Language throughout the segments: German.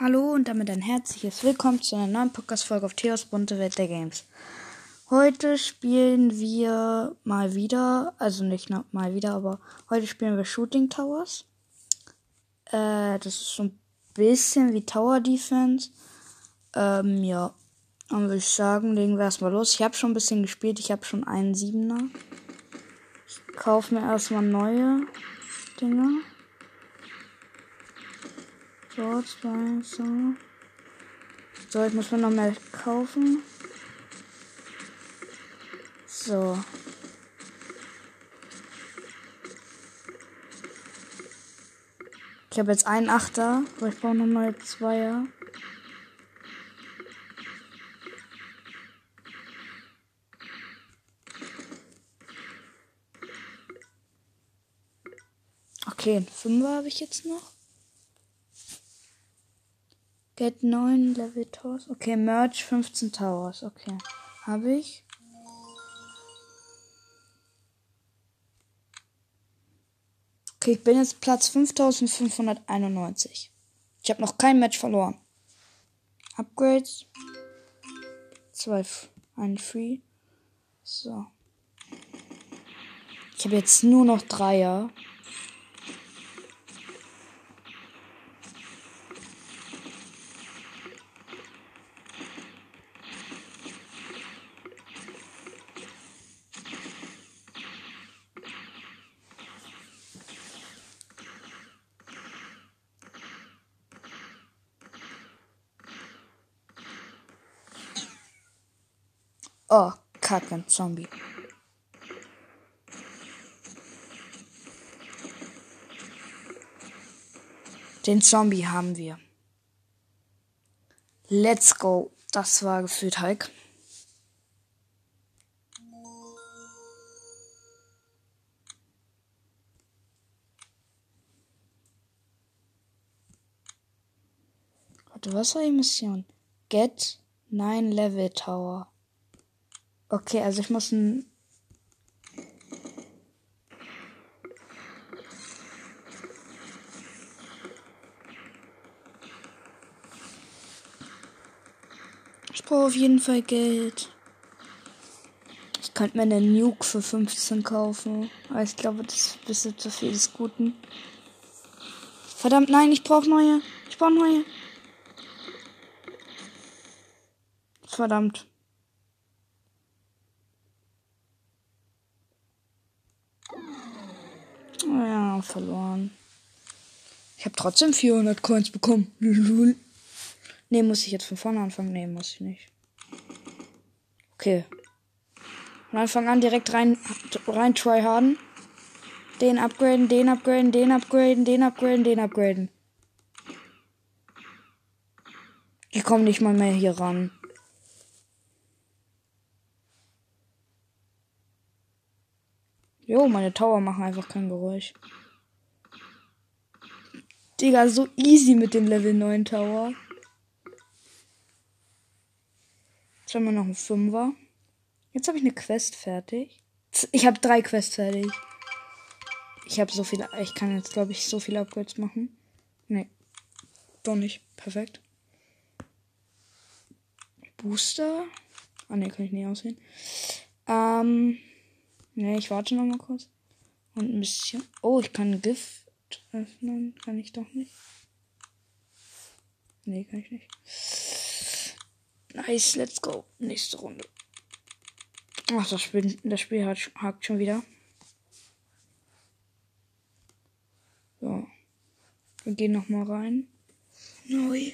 Hallo und damit ein herzliches Willkommen zu einer neuen Podcast-Folge auf Theos Bunte Welt der Games. Heute spielen wir mal wieder, also nicht mal wieder, aber heute spielen wir Shooting Towers. Äh, das ist so ein bisschen wie Tower Defense. Ähm, ja. Dann würde ich sagen, legen wir erstmal los. Ich habe schon ein bisschen gespielt, ich habe schon einen Siebener. Ich kaufe mir erstmal neue Dinger. So, zwei, so. So, jetzt muss man noch mehr kaufen. So. Ich habe jetzt einen Achter, aber ich brauche noch mal Zweier. Okay, Fünfer habe ich jetzt noch. Get 9 Level Towers. Okay, Merch 15 Towers. Okay. Habe ich. Okay, ich bin jetzt Platz 5591. Ich habe noch kein Match verloren. Upgrades. Zwei, ein Free. So. Ich habe jetzt nur noch Dreier. Oh, ein Zombie. Den Zombie haben wir. Let's go. Das war gefühlt Hulk. Warte, was war die Mission? Get 9 Level Tower. Okay, also ich muss ein. Ich brauche auf jeden Fall Geld. Ich könnte mir eine Nuke für 15 kaufen. Aber ich glaube, das ist ein bisschen zu viel des Guten. Verdammt, nein, ich brauche neue. Ich brauche neue. Verdammt. Verloren. Ich habe trotzdem 400 Coins bekommen. Ne, muss ich jetzt von vorne anfangen? Ne, muss ich nicht. Okay. Von Anfang an direkt rein, rein tryharden. Den upgraden, den upgraden, den upgraden, den upgraden, den upgraden. Ich komme nicht mal mehr hier ran. Jo, meine Tower machen einfach kein Geräusch. Digga, so easy mit dem Level 9 Tower. Jetzt haben wir noch einen Fünfer. Jetzt habe ich eine Quest fertig. Ich habe drei Quests fertig. Ich habe so viele. Ich kann jetzt, glaube ich, so viele Upgrades machen. Nee. Doch nicht. Perfekt. Booster. Ah, ne, kann ich nicht aussehen. Ähm. Ne, ich warte noch mal kurz. Und ein bisschen. Oh, ich kann Öffnen. Kann ich doch nicht. Ne, kann ich nicht. Nice, let's go. Nächste Runde. Ach, das Spiel, das Spiel hat, hakt schon wieder. So. Wir gehen noch mal rein. Neu.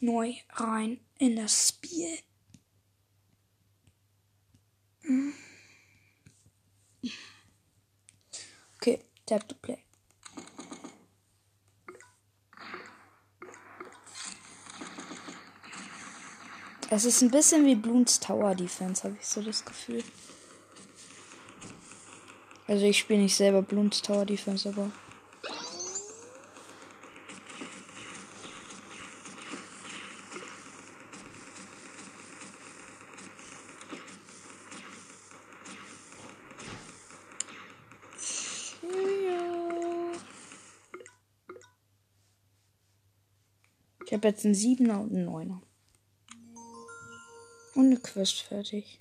Neu rein in das Spiel. Hm. Okay, tap to play. Es ist ein bisschen wie Bloons Tower Defense, habe ich so das Gefühl. Also ich spiele nicht selber Bloons Tower Defense, aber. Ich habe jetzt einen Siebener und einen Neuner. Und eine Quest fertig.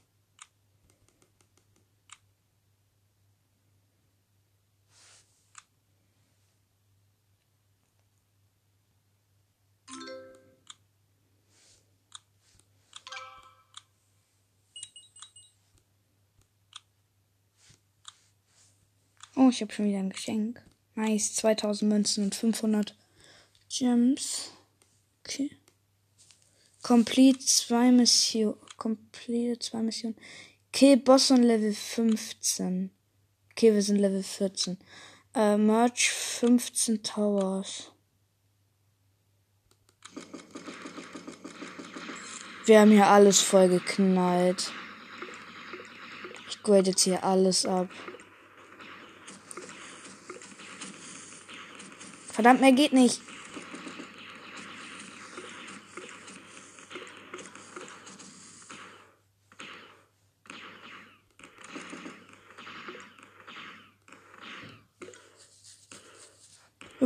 Oh, ich habe schon wieder ein Geschenk. Nice, 2000 Münzen und 500 Gems. Okay. Complete zwei Missionen. Complete zwei Missionen. Okay, Boss on Level 15. Okay, wir sind Level 14. Äh, Merch 15 Towers. Wir haben hier alles voll geknallt. Ich grade jetzt hier alles ab. Verdammt, mehr geht nicht.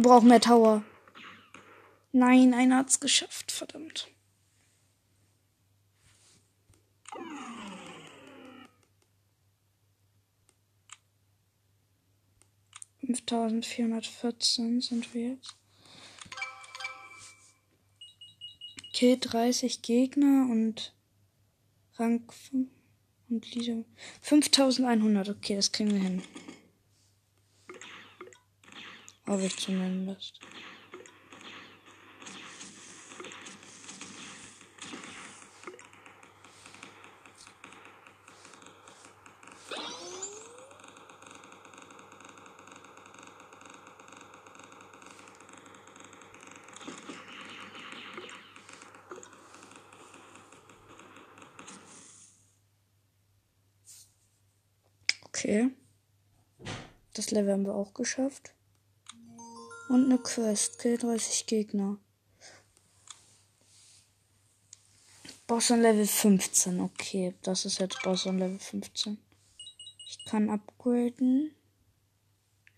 Brauchen mehr Tower. Nein, einer hat's geschafft, verdammt. Fünftausendvierhundertvierzehn sind wir jetzt. Okay, 30 Gegner und Rang 5 und Lieder. 5100, okay, das kriegen wir hin. Hoffe ich zumindest. Okay. Das Level haben wir auch geschafft. Und eine Quest. Kill 30 Gegner. Boss on Level 15. Okay, das ist jetzt Boss on Level 15. Ich kann upgraden.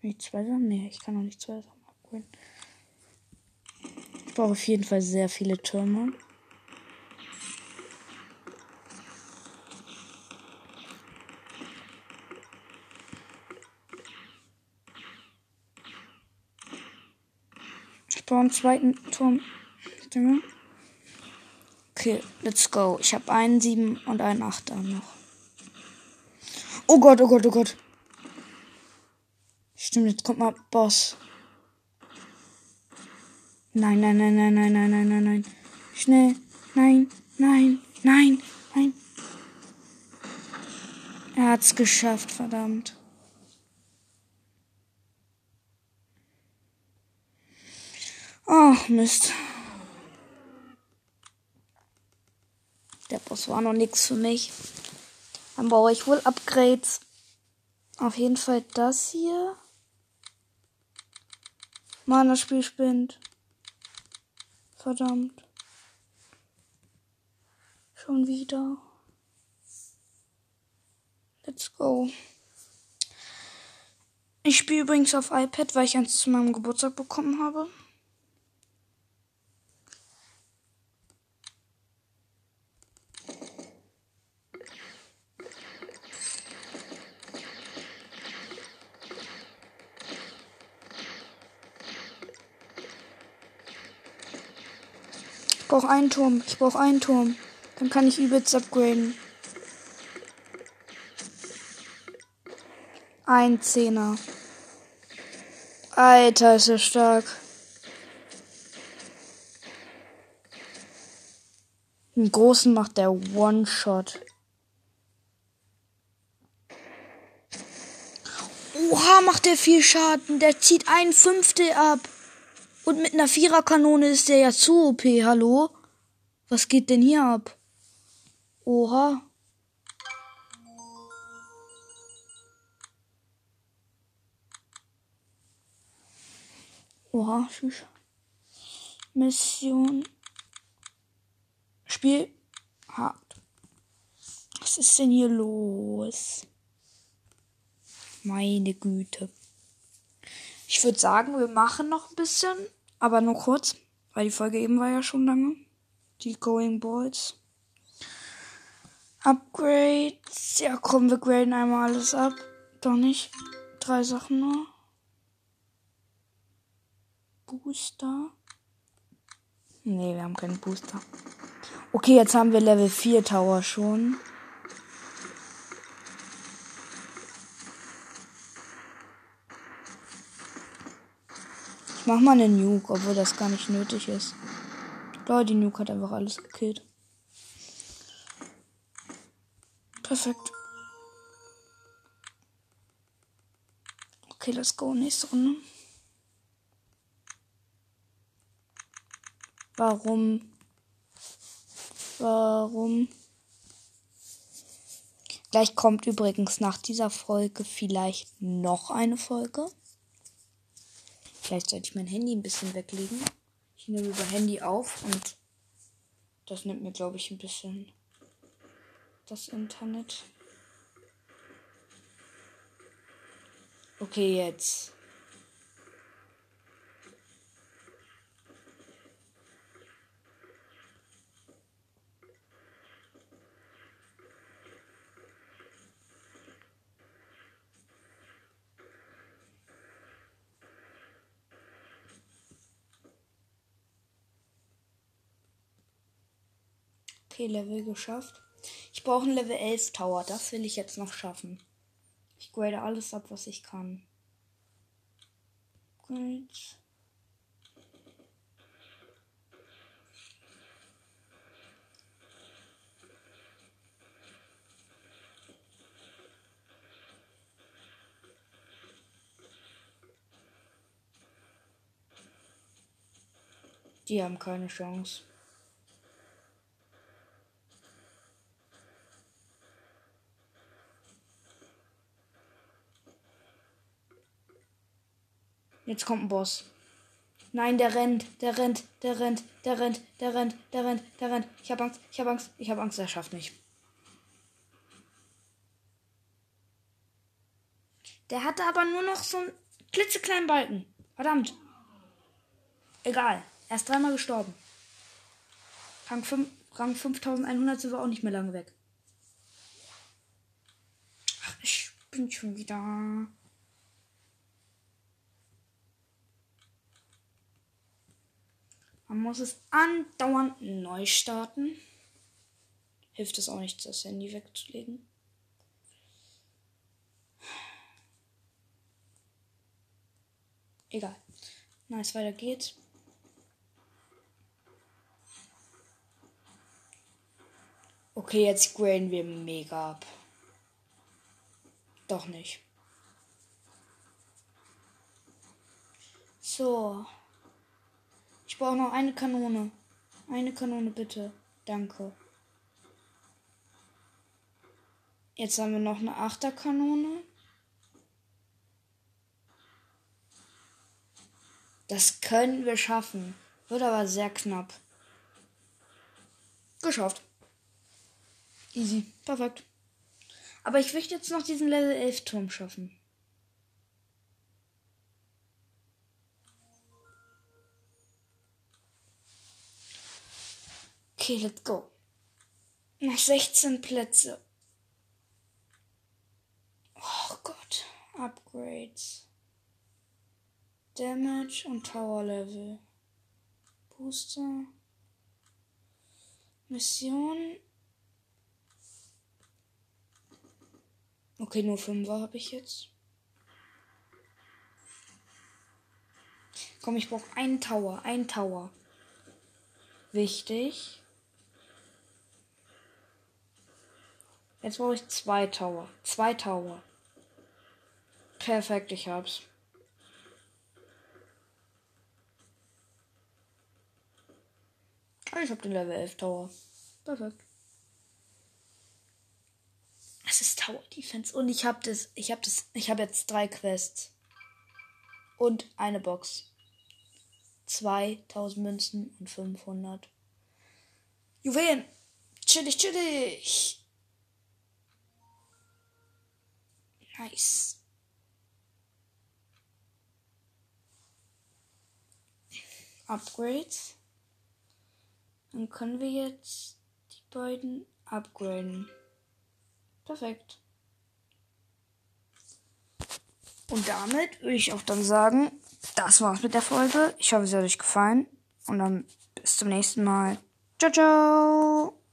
Nicht Sachen? Nee, ich kann noch nicht zwei Sachen upgraden. Ich brauche auf jeden Fall sehr viele Türme. Einen zweiten Turm. Okay, let's go. Ich habe einen 7 und einen 8 noch. Oh Gott, oh Gott, oh Gott. Stimmt, jetzt kommt mal Boss. Nein, nein, nein, nein, nein, nein, nein, nein, nein. Schnell. Nein, nein, nein, nein. Er hat's geschafft, verdammt. Ach, Mist. Der Boss war noch nichts für mich. Dann baue ich wohl Upgrades. Auf jeden Fall das hier. Mann, das Spiel spinnt. Verdammt. Schon wieder. Let's go. Ich spiele übrigens auf iPad, weil ich eins zu meinem Geburtstag bekommen habe. Brauche einen Turm. Ich brauche einen Turm. Dann kann ich übelst upgraden. Ein Zehner. Alter, ist er stark. Den großen macht der One-Shot. Oha, macht der viel Schaden. Der zieht ein Fünftel ab. Und mit einer Viererkanone ist der ja zu OP, hallo? Was geht denn hier ab? Oha. Oha, tschüss. Mission. Spiel hart. Was ist denn hier los? Meine Güte. Ich würde sagen, wir machen noch ein bisschen aber nur kurz. Weil die Folge eben war ja schon lange. Die Going Balls. Upgrades. Ja, komm, wir graden einmal alles ab. Doch nicht. Drei Sachen nur. Booster. Nee, wir haben keinen Booster. Okay, jetzt haben wir Level 4 Tower schon. Mach mal eine Nuke, obwohl das gar nicht nötig ist. Leute, die Nuke hat einfach alles gekillt. Perfekt. Okay, let's go. Nächste Runde. Warum? Warum? Gleich kommt übrigens nach dieser Folge vielleicht noch eine Folge. Ich mein Handy ein bisschen weglegen. Ich nehme über Handy auf und das nimmt mir, glaube ich, ein bisschen das Internet. Okay, jetzt. Okay, Level geschafft. Ich brauche einen Level 11 Tower. Das will ich jetzt noch schaffen. Ich grade alles ab, was ich kann. Gut. Die haben keine Chance. Jetzt kommt ein Boss. Nein, der rennt, der rennt, der rennt, der rennt, der rennt, der rennt, der rennt. Ich hab Angst, ich hab Angst, ich hab Angst, er schafft mich. Der hatte aber nur noch so einen klitzekleinen Balken. Verdammt. Egal. Er ist dreimal gestorben. Rang, 5, Rang 5100 sind wir auch nicht mehr lange weg. Ach, ich bin schon wieder. Man muss es andauernd neu starten. Hilft es auch nicht, das Handy wegzulegen. Egal. Nice, weiter geht's. Okay, jetzt graden wir mega ab. Doch nicht. So. Ich brauche noch eine Kanone. Eine Kanone bitte. Danke. Jetzt haben wir noch eine Achterkanone. Das können wir schaffen. Wird aber sehr knapp. Geschafft. Easy. Perfekt. Aber ich möchte jetzt noch diesen Level 11 Turm schaffen. Okay, let's go. Noch 16 Plätze. Oh Gott. Upgrades. Damage und Tower Level. Booster. Mission. Okay, nur 5 habe ich jetzt. Komm, ich brauche einen Tower. Einen Tower. Wichtig. Jetzt brauche ich zwei Tower. Zwei Tower. Perfekt, ich hab's. Ich hab den Level 11 Tower. Perfekt. Es ist Tower Defense und ich hab das, ich hab das, ich hab jetzt drei Quests und eine Box. 2000 Münzen und 500 Juwelen. Chillig, chillig. Nice. Upgrades. Dann können wir jetzt die beiden upgraden. Perfekt. Und damit würde ich auch dann sagen, das war's mit der Folge. Ich hoffe, es hat euch gefallen. Und dann bis zum nächsten Mal. Ciao, ciao.